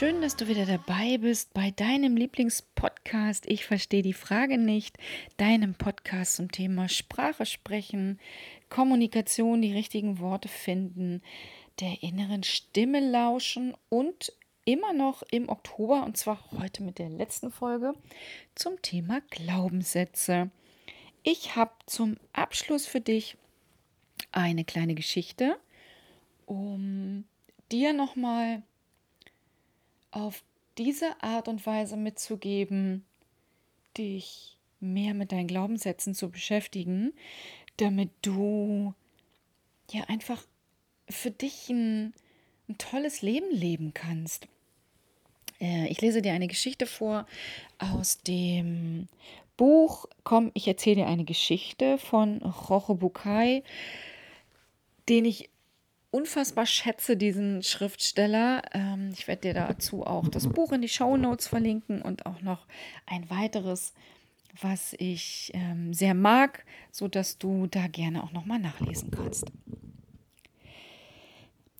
Schön, dass du wieder dabei bist bei deinem Lieblingspodcast. Ich verstehe die Frage nicht. Deinem Podcast zum Thema Sprache sprechen, Kommunikation, die richtigen Worte finden, der inneren Stimme lauschen und immer noch im Oktober und zwar heute mit der letzten Folge zum Thema Glaubenssätze. Ich habe zum Abschluss für dich eine kleine Geschichte, um dir nochmal auf diese Art und Weise mitzugeben, dich mehr mit deinen Glaubenssätzen zu beschäftigen, damit du ja einfach für dich ein, ein tolles Leben leben kannst. Äh, ich lese dir eine Geschichte vor aus dem Buch Komm, ich erzähle dir eine Geschichte von Roche Bukai, den ich unfassbar schätze, diesen Schriftsteller. Ähm, ich werde dir dazu auch das Buch in die Show Notes verlinken und auch noch ein weiteres, was ich ähm, sehr mag, sodass du da gerne auch nochmal nachlesen kannst.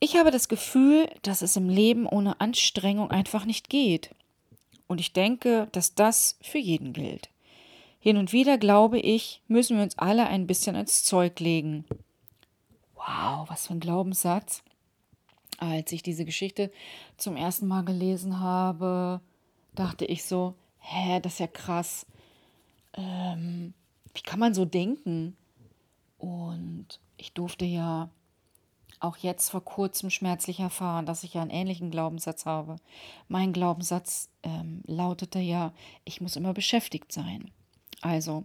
Ich habe das Gefühl, dass es im Leben ohne Anstrengung einfach nicht geht. Und ich denke, dass das für jeden gilt. Hin und wieder, glaube ich, müssen wir uns alle ein bisschen ins Zeug legen. Wow, was für ein Glaubenssatz. Als ich diese Geschichte zum ersten Mal gelesen habe, dachte ich so, hä, das ist ja krass. Ähm, wie kann man so denken? Und ich durfte ja auch jetzt vor kurzem schmerzlich erfahren, dass ich ja einen ähnlichen Glaubenssatz habe. Mein Glaubenssatz ähm, lautete ja, ich muss immer beschäftigt sein. Also,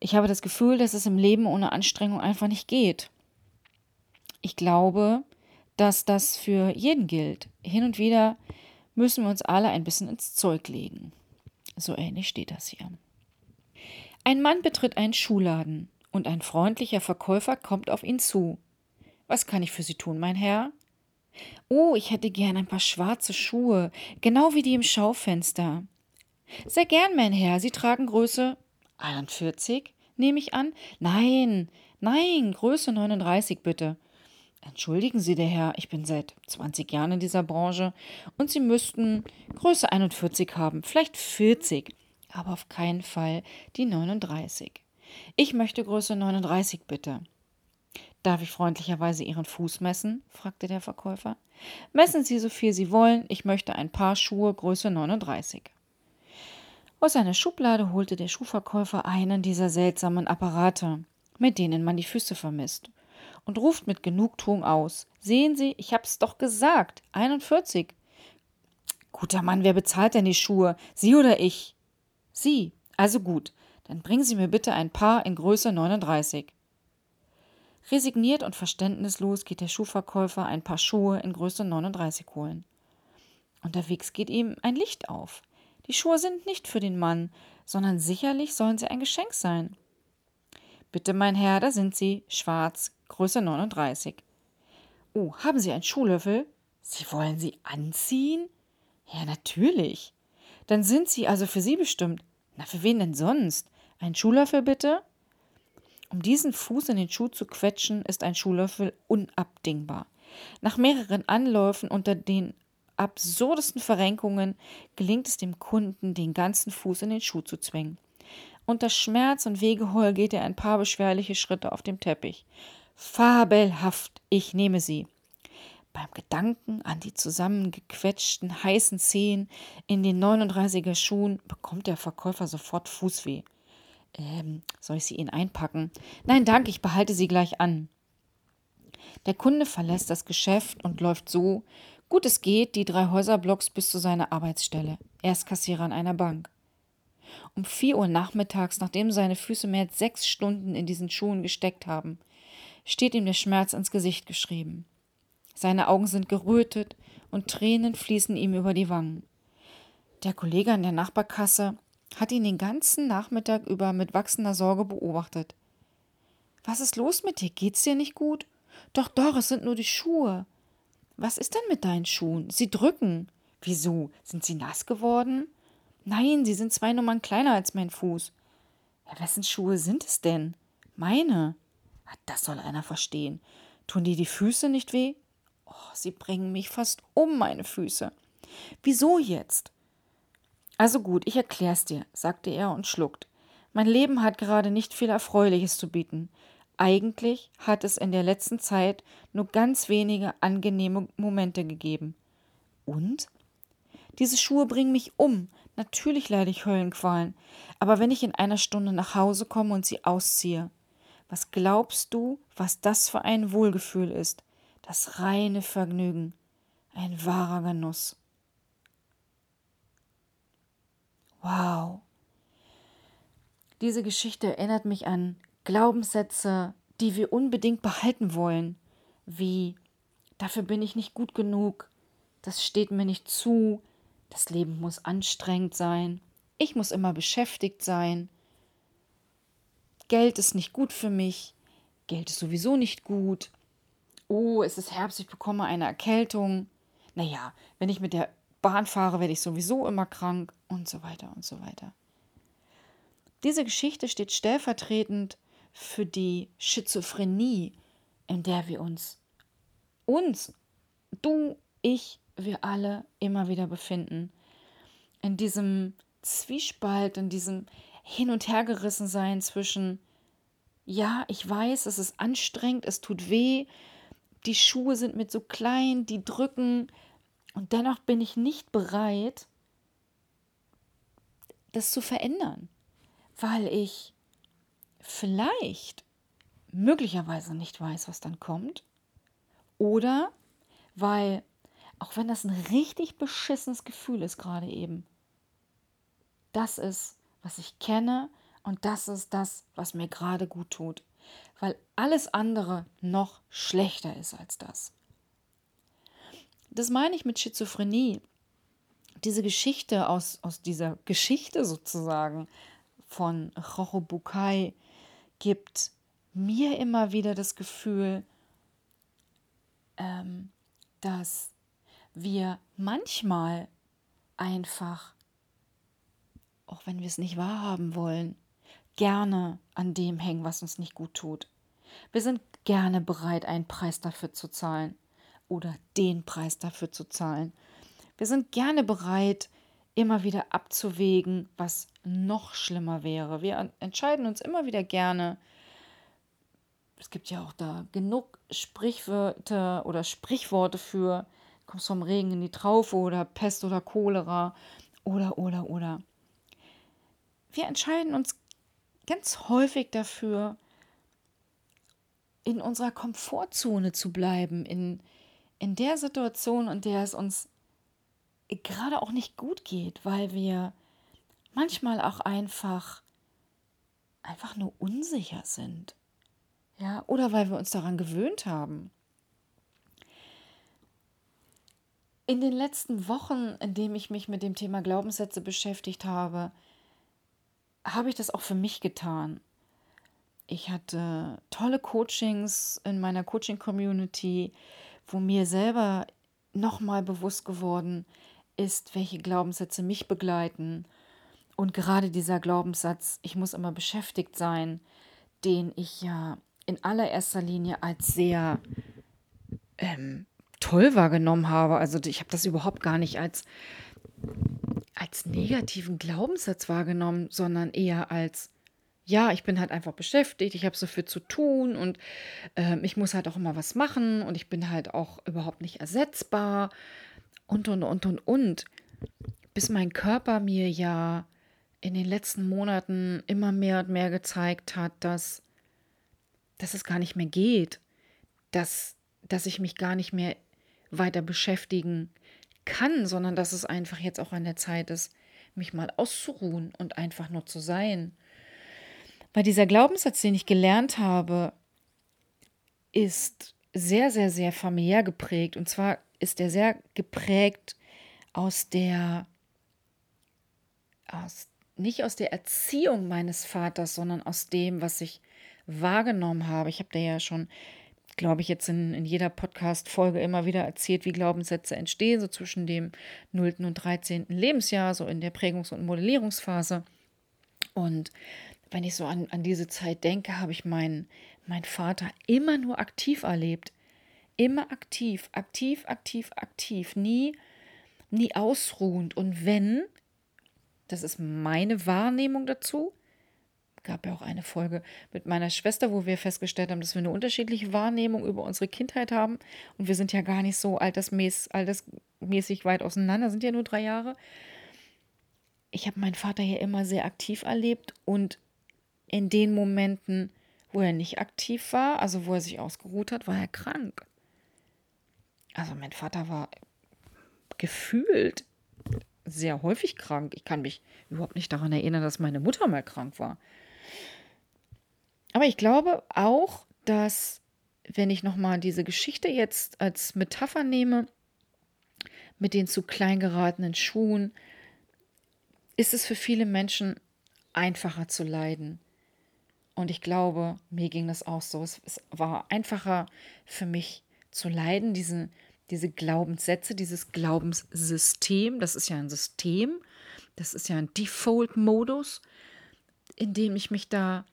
ich habe das Gefühl, dass es im Leben ohne Anstrengung einfach nicht geht. Ich glaube, dass das für jeden gilt. Hin und wieder müssen wir uns alle ein bisschen ins Zeug legen. So ähnlich steht das hier. Ein Mann betritt einen Schuhladen und ein freundlicher Verkäufer kommt auf ihn zu. Was kann ich für Sie tun, mein Herr? Oh, ich hätte gern ein paar schwarze Schuhe, genau wie die im Schaufenster. Sehr gern, mein Herr. Sie tragen Größe 41, nehme ich an? Nein, nein, Größe 39 bitte. Entschuldigen Sie, der Herr, ich bin seit 20 Jahren in dieser Branche und Sie müssten Größe 41 haben, vielleicht 40, aber auf keinen Fall die 39. Ich möchte Größe 39 bitte. Darf ich freundlicherweise Ihren Fuß messen? fragte der Verkäufer. Messen Sie so viel Sie wollen, ich möchte ein Paar Schuhe Größe 39. Aus seiner Schublade holte der Schuhverkäufer einen dieser seltsamen Apparate, mit denen man die Füße vermisst, und ruft mit Genugtuung aus. Sehen Sie, ich hab's doch gesagt. 41. Guter Mann, wer bezahlt denn die Schuhe? Sie oder ich? Sie. Also gut. Dann bringen Sie mir bitte ein Paar in Größe 39. Resigniert und verständnislos geht der Schuhverkäufer ein paar Schuhe in Größe 39 holen. Unterwegs geht ihm ein Licht auf. Die Schuhe sind nicht für den Mann, sondern sicherlich sollen sie ein Geschenk sein. Bitte, mein Herr, da sind sie, schwarz, Größe 39. Oh, haben Sie einen Schuhlöffel? Sie wollen sie anziehen? Ja, natürlich. Dann sind sie also für Sie bestimmt. Na, für wen denn sonst? Ein Schuhlöffel bitte? Um diesen Fuß in den Schuh zu quetschen, ist ein Schuhlöffel unabdingbar. Nach mehreren Anläufen unter den absurdesten Verrenkungen gelingt es dem Kunden, den ganzen Fuß in den Schuh zu zwingen. Unter Schmerz und Wegeheul geht er ein paar beschwerliche Schritte auf dem Teppich. Fabelhaft, ich nehme sie. Beim Gedanken an die zusammengequetschten heißen Zehen in den 39er Schuhen bekommt der Verkäufer sofort Fußweh. Ähm, soll ich sie Ihnen einpacken? Nein, danke, ich behalte sie gleich an. Der Kunde verlässt das Geschäft und läuft so, gut es geht, die drei Häuserblocks bis zu seiner Arbeitsstelle. Er ist Kassierer an einer Bank. Um vier Uhr nachmittags, nachdem seine Füße mehr als sechs Stunden in diesen Schuhen gesteckt haben, steht ihm der Schmerz ins Gesicht geschrieben. Seine Augen sind gerötet und Tränen fließen ihm über die Wangen. Der Kollege an der Nachbarkasse hat ihn den ganzen Nachmittag über mit wachsender Sorge beobachtet. Was ist los mit dir? Geht's dir nicht gut? Doch, doch, es sind nur die Schuhe. Was ist denn mit deinen Schuhen? Sie drücken. Wieso? Sind sie nass geworden? Nein, sie sind zwei Nummern kleiner als mein Fuß. Ja, wessen Schuhe sind es denn? Meine. Das soll einer verstehen. Tun dir die Füße nicht weh? Oh, sie bringen mich fast um, meine Füße. Wieso jetzt? Also gut, ich erklär's dir, sagte er und schluckt. Mein Leben hat gerade nicht viel Erfreuliches zu bieten. Eigentlich hat es in der letzten Zeit nur ganz wenige angenehme Momente gegeben. Und? Diese Schuhe bringen mich um. Natürlich leide ich Höllenqualen. Aber wenn ich in einer Stunde nach Hause komme und sie ausziehe, was glaubst du, was das für ein Wohlgefühl ist? Das reine Vergnügen. Ein wahrer Genuss. Wow. Diese Geschichte erinnert mich an Glaubenssätze, die wir unbedingt behalten wollen, wie dafür bin ich nicht gut genug, das steht mir nicht zu, das Leben muss anstrengend sein, ich muss immer beschäftigt sein, Geld ist nicht gut für mich, Geld ist sowieso nicht gut, oh, es ist Herbst, ich bekomme eine Erkältung, naja, wenn ich mit der Bahn fahre, werde ich sowieso immer krank und so weiter und so weiter. Diese Geschichte steht stellvertretend für die Schizophrenie, in der wir uns, uns, du, ich, wir alle immer wieder befinden. In diesem Zwiespalt, in diesem Hin- und Hergerissen sein zwischen, ja, ich weiß, es ist anstrengend, es tut weh, die Schuhe sind mir so klein, die drücken, und dennoch bin ich nicht bereit, das zu verändern, weil ich vielleicht möglicherweise nicht weiß, was dann kommt. Oder weil, auch wenn das ein richtig beschissenes Gefühl ist gerade eben, das ist, was ich kenne und das ist das, was mir gerade gut tut. Weil alles andere noch schlechter ist als das. Das meine ich mit Schizophrenie. Diese Geschichte aus, aus dieser Geschichte sozusagen von Rocho Bukai gibt mir immer wieder das Gefühl, ähm, dass wir manchmal einfach, auch wenn wir es nicht wahrhaben wollen, gerne an dem hängen, was uns nicht gut tut. Wir sind gerne bereit, einen Preis dafür zu zahlen oder den Preis dafür zu zahlen. Wir sind gerne bereit, immer wieder abzuwägen, was noch schlimmer wäre. Wir entscheiden uns immer wieder gerne. Es gibt ja auch da genug Sprichwörter oder Sprichworte für, kommst vom Regen in die Traufe oder Pest oder Cholera oder, oder, oder. Wir entscheiden uns ganz häufig dafür, in unserer Komfortzone zu bleiben, in, in der Situation, in der es uns gerade auch nicht gut geht, weil wir manchmal auch einfach einfach nur unsicher sind. Ja, oder weil wir uns daran gewöhnt haben. In den letzten Wochen, in denen ich mich mit dem Thema Glaubenssätze beschäftigt habe, habe ich das auch für mich getan. Ich hatte tolle Coachings in meiner Coaching-Community, wo mir selber nochmal bewusst geworden ist, welche Glaubenssätze mich begleiten. Und gerade dieser Glaubenssatz, ich muss immer beschäftigt sein, den ich ja in allererster Linie als sehr ähm, toll wahrgenommen habe. Also ich habe das überhaupt gar nicht als, als negativen Glaubenssatz wahrgenommen, sondern eher als ja, ich bin halt einfach beschäftigt, ich habe so viel zu tun und äh, ich muss halt auch immer was machen und ich bin halt auch überhaupt nicht ersetzbar und, und, und, und, und. Bis mein Körper mir ja in den letzten Monaten immer mehr und mehr gezeigt hat, dass, dass es gar nicht mehr geht, dass, dass ich mich gar nicht mehr weiter beschäftigen kann, sondern dass es einfach jetzt auch an der Zeit ist, mich mal auszuruhen und einfach nur zu sein weil dieser Glaubenssatz, den ich gelernt habe, ist sehr, sehr, sehr familiär geprägt. Und zwar ist er sehr geprägt aus der, aus, nicht aus der Erziehung meines Vaters, sondern aus dem, was ich wahrgenommen habe. Ich habe da ja schon, glaube ich, jetzt in, in jeder Podcast-Folge immer wieder erzählt, wie Glaubenssätze entstehen, so zwischen dem 0. und 13. Lebensjahr, so in der Prägungs- und Modellierungsphase. Und wenn ich so an, an diese Zeit denke, habe ich meinen mein Vater immer nur aktiv erlebt. Immer aktiv, aktiv, aktiv, aktiv. Nie, nie ausruhend. Und wenn, das ist meine Wahrnehmung dazu, gab ja auch eine Folge mit meiner Schwester, wo wir festgestellt haben, dass wir eine unterschiedliche Wahrnehmung über unsere Kindheit haben. Und wir sind ja gar nicht so altersmäßig, altersmäßig weit auseinander, sind ja nur drei Jahre. Ich habe meinen Vater hier immer sehr aktiv erlebt und in den Momenten, wo er nicht aktiv war, also wo er sich ausgeruht hat, war er krank. Also mein Vater war gefühlt sehr häufig krank. Ich kann mich überhaupt nicht daran erinnern, dass meine Mutter mal krank war. Aber ich glaube auch, dass wenn ich nochmal diese Geschichte jetzt als Metapher nehme, mit den zu klein geratenen Schuhen, ist es für viele Menschen einfacher zu leiden. Und ich glaube, mir ging das auch so. Es, war einfacher für mich zu leiden, diese, diese Glaubenssätze, dieses Glaubenssystem. Das ist ja ein System, das ist ja ein Default-Modus, in dem ich mich da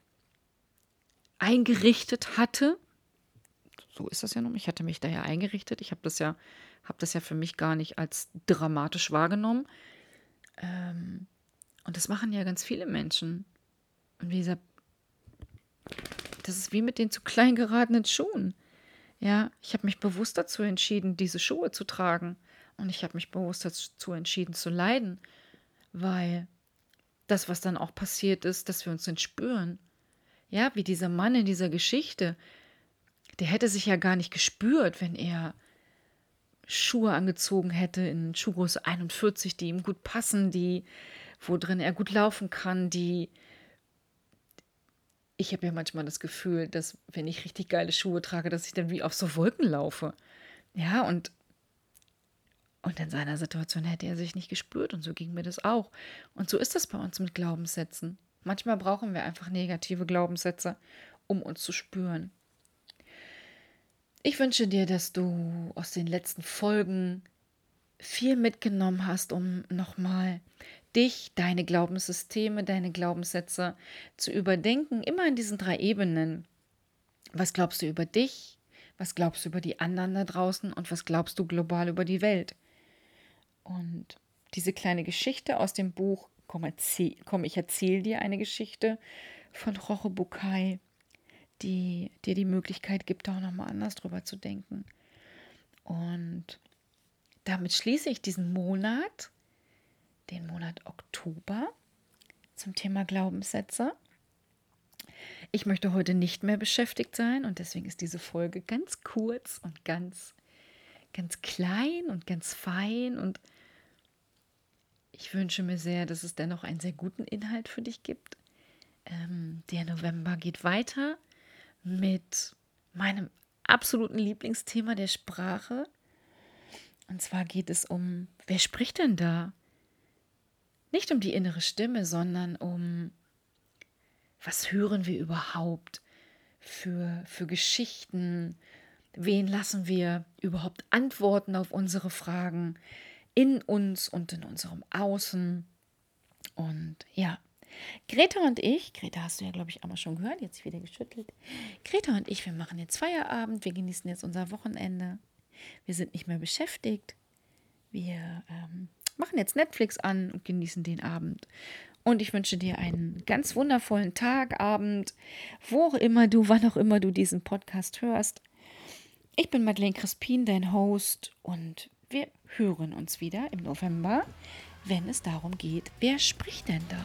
eingerichtet hatte. So ist das ja nun. Ich hatte mich da ja eingerichtet. Ich habe das ja, habe das ja für mich gar nicht als dramatisch wahrgenommen. Ähm, und das machen ja ganz viele Menschen. Und wie gesagt, das ist wie mit den zu klein geratenen Schuhen. Ja, ich habe mich bewusst dazu entschieden, diese Schuhe zu tragen. Und ich habe mich bewusst dazu entschieden zu leiden, weil das, was dann auch passiert ist, dass wir uns entspüren. Ja, wie dieser Mann in dieser Geschichte, der hätte sich ja gar nicht gespürt, wenn er Schuhe angezogen hätte in Schuhgröße 41, die ihm gut passen, die, wo drin er gut laufen kann, die. Ich habe ja manchmal das Gefühl, dass wenn ich richtig geile Schuhe trage, dass ich dann wie auf so Wolken laufe. Ja, und und in seiner Situation hätte er sich nicht gespürt und so ging mir das auch. Und so ist das bei uns mit Glaubenssätzen. Manchmal brauchen wir einfach negative Glaubenssätze, um uns zu spüren. Ich wünsche dir, dass du aus den letzten Folgen viel mitgenommen hast, um nochmal dich, deine Glaubenssysteme, deine Glaubenssätze zu überdenken, immer in diesen drei Ebenen. Was glaubst du über dich? Was glaubst du über die anderen da draußen? Und was glaubst du global über die Welt? Und diese kleine Geschichte aus dem Buch komm, erzähl, komm ich erzähle dir eine Geschichte von Roche Bukai, die dir die Möglichkeit gibt, auch nochmal anders drüber zu denken. Und damit schließe ich diesen Monat, den Monat Oktober, zum Thema Glaubenssätze. Ich möchte heute nicht mehr beschäftigt sein und deswegen ist diese Folge ganz kurz und ganz, ganz klein und ganz fein und ich wünsche mir sehr, dass es dennoch einen sehr guten Inhalt für dich gibt. Ähm, der November geht weiter mit meinem absoluten Lieblingsthema der Sprache. Und zwar geht es um, wer spricht denn da? Nicht um die innere Stimme, sondern um, was hören wir überhaupt für, für Geschichten? Wen lassen wir überhaupt antworten auf unsere Fragen? In uns und in unserem Außen. Und ja, Greta und ich, Greta hast du ja, glaube ich, einmal schon gehört, jetzt wieder geschüttelt. Greta und ich, wir machen jetzt Feierabend, wir genießen jetzt unser Wochenende. Wir sind nicht mehr beschäftigt. Wir ähm, machen jetzt Netflix an und genießen den Abend. Und ich wünsche dir einen ganz wundervollen Tag, Abend, wo auch immer du, wann auch immer du diesen Podcast hörst. Ich bin Madeleine Crispin, dein Host, und wir hören uns wieder im November, wenn es darum geht, wer spricht denn da?